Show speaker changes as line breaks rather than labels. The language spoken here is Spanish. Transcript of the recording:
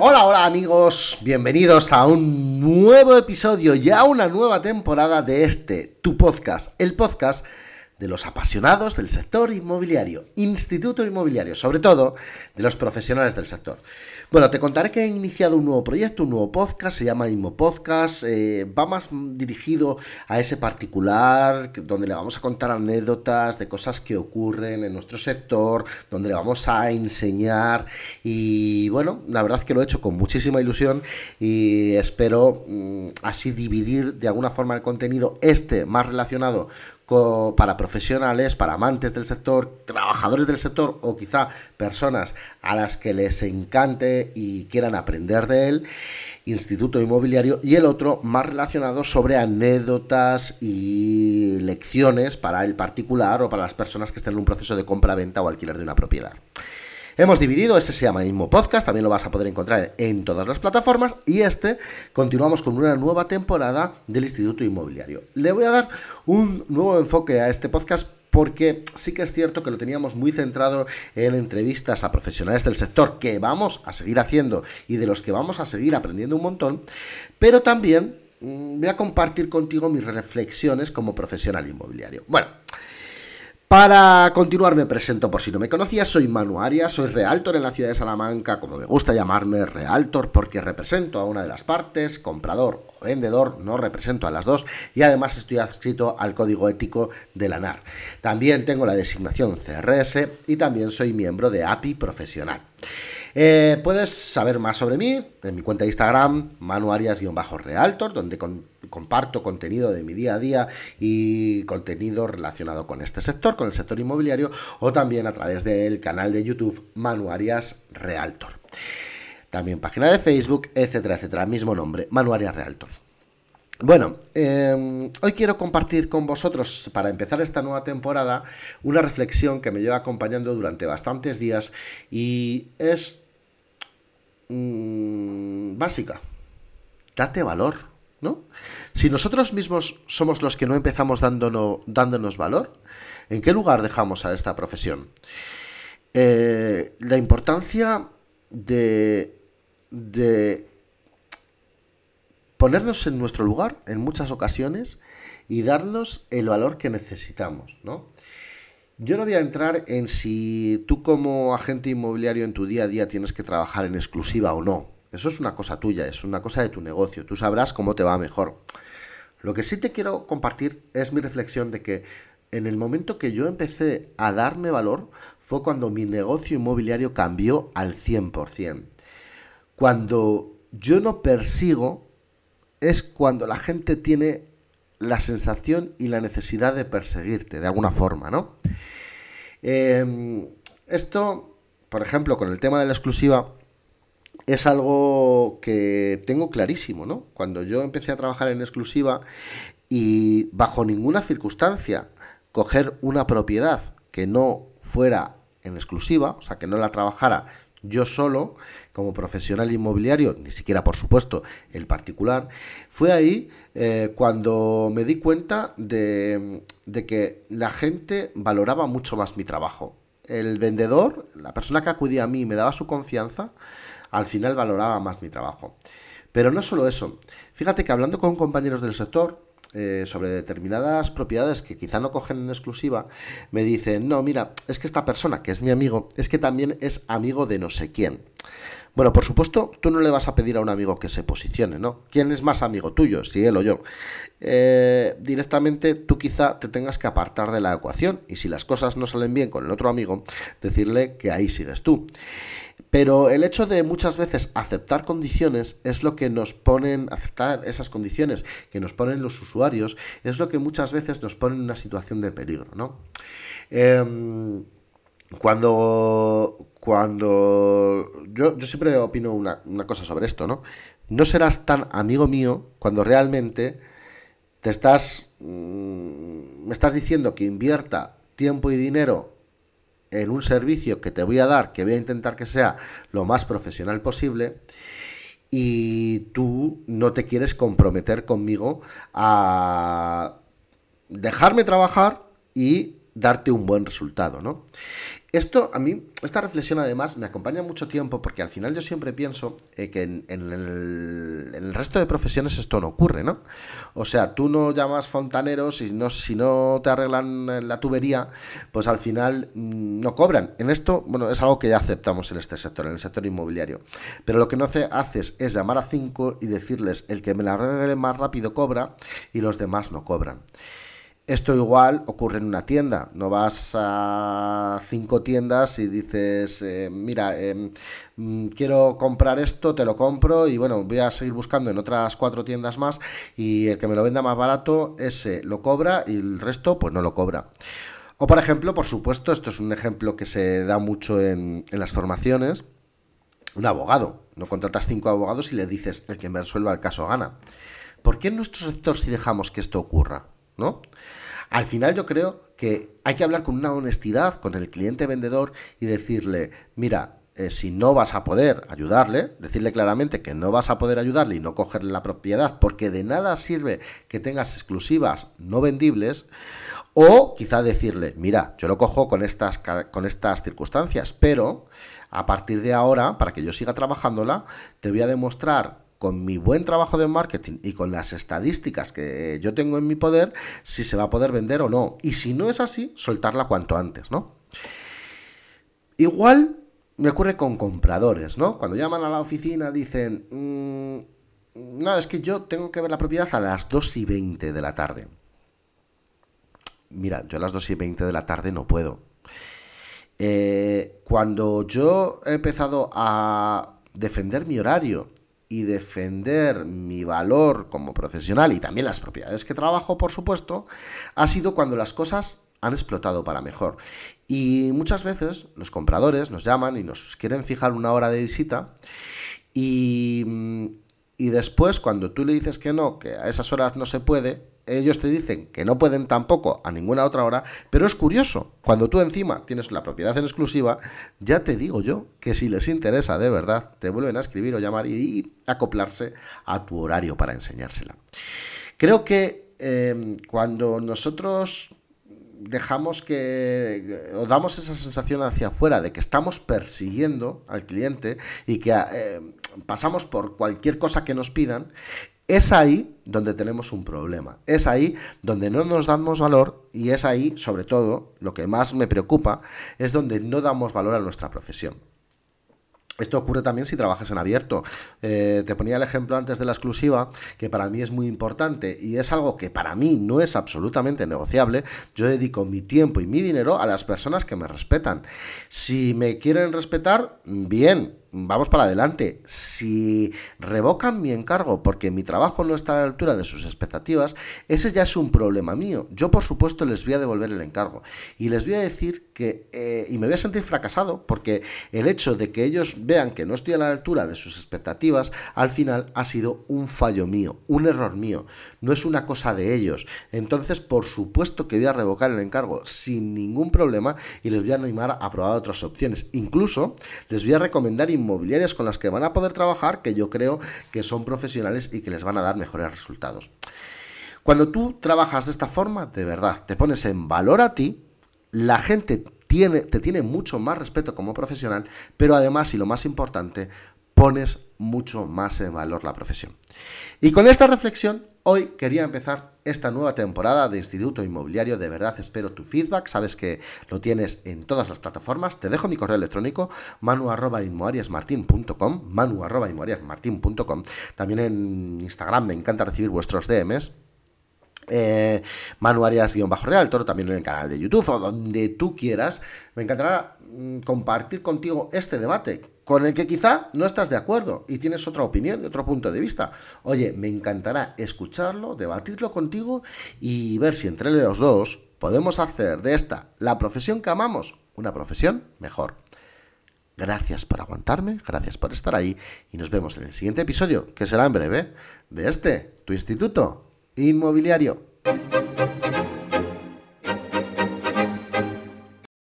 Hola, hola amigos, bienvenidos a un nuevo episodio y a una nueva temporada de este, tu podcast, el podcast de los apasionados del sector inmobiliario, Instituto Inmobiliario, sobre todo de los profesionales del sector. Bueno, te contaré que he iniciado un nuevo proyecto, un nuevo podcast, se llama Inmo Podcast, eh, va más dirigido a ese particular, donde le vamos a contar anécdotas de cosas que ocurren en nuestro sector, donde le vamos a enseñar y bueno, la verdad es que lo he hecho con muchísima ilusión y espero mm, así dividir de alguna forma el contenido este más relacionado para profesionales, para amantes del sector, trabajadores del sector o quizá personas a las que les encante y quieran aprender de él, Instituto Inmobiliario, y el otro más relacionado sobre anécdotas y lecciones para el particular o para las personas que estén en un proceso de compra-venta o alquiler de una propiedad. Hemos dividido, este se llama mismo podcast, también lo vas a poder encontrar en todas las plataformas y este continuamos con una nueva temporada del Instituto Inmobiliario. Le voy a dar un nuevo enfoque a este podcast porque sí que es cierto que lo teníamos muy centrado en entrevistas a profesionales del sector que vamos a seguir haciendo y de los que vamos a seguir aprendiendo un montón, pero también mm, voy a compartir contigo mis reflexiones como profesional inmobiliario. Bueno, para continuar me presento por si no me conocías, soy Manu Arias, soy realtor en la ciudad de Salamanca, como me gusta llamarme realtor porque represento a una de las partes, comprador o vendedor, no represento a las dos y además estoy adscrito al código ético de la NAR. También tengo la designación CRS y también soy miembro de API profesional. Eh, puedes saber más sobre mí en mi cuenta de Instagram, manuarias-realtor, donde comparto contenido de mi día a día y contenido relacionado con este sector, con el sector inmobiliario, o también a través del canal de YouTube Manuarias Realtor. También página de Facebook, etcétera, etcétera, mismo nombre, Manuarias Realtor. Bueno, em, hoy quiero compartir con vosotros, para empezar esta nueva temporada, una reflexión que me lleva acompañando durante bastantes días y es mm, básica. Date valor, ¿no? Si nosotros mismos somos los que no empezamos dándonos, valor, ¿en qué lugar dejamos a esta profesión? Eh, la importancia de, de ponernos en nuestro lugar en muchas ocasiones y darnos el valor que necesitamos, ¿no? Yo no voy a entrar en si tú como agente inmobiliario en tu día a día tienes que trabajar en exclusiva o no. Eso es una cosa tuya, es una cosa de tu negocio. Tú sabrás cómo te va mejor. Lo que sí te quiero compartir es mi reflexión de que en el momento que yo empecé a darme valor fue cuando mi negocio inmobiliario cambió al 100%. Cuando yo no persigo es cuando la gente tiene la sensación y la necesidad de perseguirte de alguna forma, ¿no? Em, esto, por ejemplo, con el tema de la exclusiva, es algo que tengo clarísimo, ¿no? Cuando yo empecé a trabajar en exclusiva y bajo ninguna circunstancia coger una propiedad que no fuera en exclusiva, o sea, que no la trabajara yo solo, como profesional inmobiliario, ni siquiera por supuesto el particular, fue ahí eh, cuando me di cuenta de, de que la gente valoraba mucho más mi trabajo. El vendedor, la persona que acudía a mí y me daba su confianza, al final valoraba más mi trabajo. Pero no solo eso. Fíjate que hablando con compañeros del sector, eh, sobre determinadas propiedades que quizá no cogen en exclusiva, me dicen, no, mira, es que esta persona, que es mi amigo, es que también es amigo de no sé quién. Bueno, por supuesto, tú no le vas a pedir a un amigo que se posicione, ¿no? ¿Quién es más amigo tuyo, si él o yo? Eh, directamente tú quizá te tengas que apartar de la ecuación y si las cosas no salen bien con el otro amigo, decirle que ahí sigues tú. Pero el hecho de muchas veces aceptar condiciones es lo que nos ponen, aceptar esas condiciones que nos ponen los usuarios, es lo que muchas veces nos pone en una situación de peligro, ¿no? Em, cuando, cuando yo, siempre opino una, cosa sobre esto, ¿no? No serás tan amigo mío cuando realmente te estás, mm, me estás diciendo que invierta tiempo y dinero en un servicio que te voy a dar, que voy a intentar que sea lo más profesional posible, y tú no te quieres comprometer conmigo a dejarme trabajar y darte un buen resultado, ¿no? Esto, a mí, esta reflexión además me acompaña mucho tiempo porque al final yo siempre pienso eh, que en, el, resto de profesiones esto no ocurre, ¿no? O sea, tú no llamas fontaneros y no, si no te arreglan la tubería, pues al final mm, no cobran. En esto, bueno, es algo que ya aceptamos en este sector, en el sector inmobiliario. Pero lo que no haces es llamar a cinco y decirles, el que me la arregle más rápido cobra y los demás no cobran. Esto igual ocurre en una tienda. No vas a cinco tiendas y dices, eh, mira, em, mm, quiero comprar esto, te lo compro y bueno, voy a seguir buscando en otras cuatro tiendas más y el que me lo venda más barato, ese lo cobra y el resto pues no lo cobra. O por ejemplo, por supuesto, esto es un ejemplo que se da mucho en, en las formaciones, un abogado. No contratas cinco abogados y le dices, el que me resuelva el caso gana. ¿Por qué en nuestro sector si dejamos que esto ocurra? ¿No? Al final yo creo que hay que hablar con una honestidad con el cliente vendedor y decirle, mira, eh, si no vas a poder ayudarle, decirle claramente que no vas a poder ayudarle y no cogerle la propiedad, porque de nada sirve que tengas exclusivas no vendibles, o quizá decirle, mira, yo lo cojo con estas, con estas circunstancias, pero a partir de ahora, para que yo siga trabajándola, te voy a demostrar con mi buen trabajo de marketing y con las estadísticas que yo tengo en mi poder, si se va a poder vender o no. Y si no es así, soltarla cuanto antes, ¿no? Igual me ocurre con compradores, ¿no? Cuando llaman a la oficina dicen, mm, no, es que yo tengo que ver la propiedad a las 2 y 20 de la tarde. Mira, yo a las 2 y 20 de la tarde no puedo. Eh, cuando yo he empezado a defender mi horario y defender mi valor como profesional y también las propiedades que trabajo, por supuesto, ha sido cuando las cosas han explotado para mejor. Y muchas veces los compradores nos llaman y nos quieren fijar una hora de visita y, y después cuando tú le dices que no, que a esas horas no se puede, ellos te dicen que no pueden tampoco a ninguna otra hora, pero es curioso, cuando tú encima tienes la propiedad en exclusiva, ya te digo yo que si les interesa de verdad, te vuelven a escribir o llamar y, acoplarse a tu horario para enseñársela. Creo que em, cuando nosotros dejamos que o damos esa sensación hacia afuera de que estamos persiguiendo al cliente y que em, pasamos por cualquier cosa que nos pidan, es ahí donde tenemos un problema. Es ahí donde no nos damos valor y es ahí, sobre todo, lo que más me preocupa, es donde no damos valor a nuestra profesión. Esto ocurre también si trabajas en abierto. Eh, te ponía el ejemplo antes de la exclusiva, que para mí es muy importante y es algo que para mí no es absolutamente negociable. Yo dedico mi tiempo y mi dinero a las personas que me respetan. Si me quieren respetar, bien, vamos para adelante. Si revocan mi encargo porque mi trabajo no está a la altura de sus expectativas, ese ya es un problema mío. Yo, por supuesto, les voy a devolver el encargo. Y les voy a decir que, eh, y me voy a sentir fracasado, porque el hecho de que ellos vean que no estoy a la altura de sus expectativas, al final ha sido un fallo mío, un error mío. No es una cosa de ellos. Entonces, por supuesto que voy a revocar el encargo sin ningún problema y les voy a animar a probar otras opciones. Incluso les voy a recomendar inmobiliarias con las que van a poder trabajar que yo creo que son profesionales y que les van a dar mejores resultados. Cuando tú trabajas de esta forma, de verdad, te pones en valor a ti, la gente tiene, te tiene mucho más respeto como profesional, pero además, y lo más importante, pones mucho más en valor la profesión. Y con esta reflexión, hoy quería empezar esta nueva temporada de Instituto Inmobiliario. De verdad espero tu feedback. Sabes que lo tienes en todas las plataformas. Te dejo mi correo electrónico manu.inmoariasmartin.com manu.inmoariasmartin.com También en Instagram me encanta recibir vuestros DMs eh, Manu Arias-Real, Toro también en el canal de YouTube o donde tú quieras. Me encantará mm, compartir contigo este debate con el que quizá no estás de acuerdo y tienes otra opinión, otro punto de vista. Oye, me encantará escucharlo, debatirlo contigo y ver si entre los dos podemos hacer de esta, la profesión que amamos, una profesión mejor. Gracias por aguantarme, gracias por estar ahí y nos vemos en el siguiente episodio, que será en breve, de este, tu instituto inmobiliario.